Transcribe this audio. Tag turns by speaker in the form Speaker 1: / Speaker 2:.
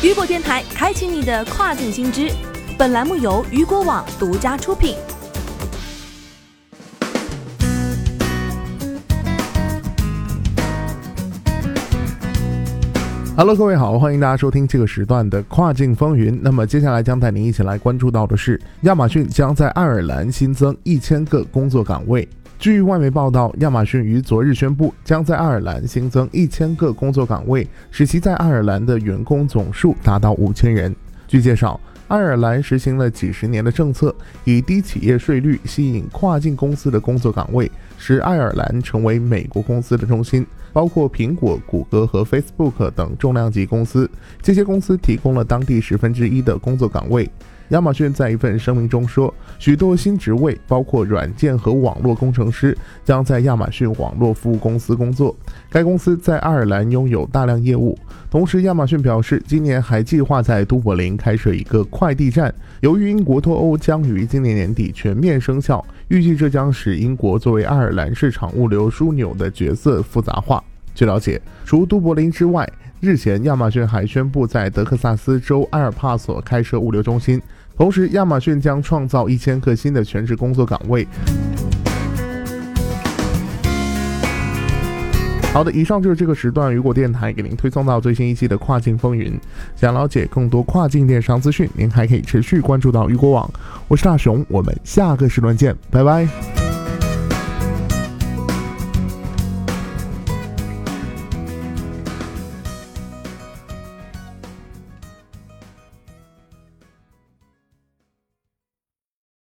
Speaker 1: 雨果电台开启你的跨境新知。本栏目由雨果网独家出品。
Speaker 2: Hello，各位好，欢迎大家收听这个时段的跨境风云。那么接下来将带您一起来关注到的是，亚马逊将在爱尔兰新增一千个工作岗位。据外媒报道，亚马逊于昨日宣布，将在爱尔兰新增一千个工作岗位，使其在爱尔兰的员工总数达到五千人。据介绍，爱尔兰实行了几十年的政策，以低企业税率吸引跨境公司的工作岗位，使爱尔兰成为美国公司的中心，包括苹果、谷歌和 Facebook 等重量级公司。这些公司提供了当地十分之一的工作岗位。亚马逊在一份声明中说，许多新职位，包括软件和网络工程师，将在亚马逊网络服务公司工作。该公司在爱尔兰拥有大量业务。同时，亚马逊表示，今年还计划在都柏林开设一个快递站。由于英国脱欧将于今年年底全面生效，预计这将使英国作为爱尔兰市场物流枢纽的角色复杂化。据了解，除都柏林之外，日前亚马逊还宣布在德克萨斯州埃尔帕索开设物流中心。同时，亚马逊将创造一千个新的全职工作岗位。好的，以上就是这个时段雨果电台给您推送到最新一期的跨境风云。想了解更多跨境电商资讯，您还可以持续关注到雨果网。我是大熊，我们下个时段见，拜拜。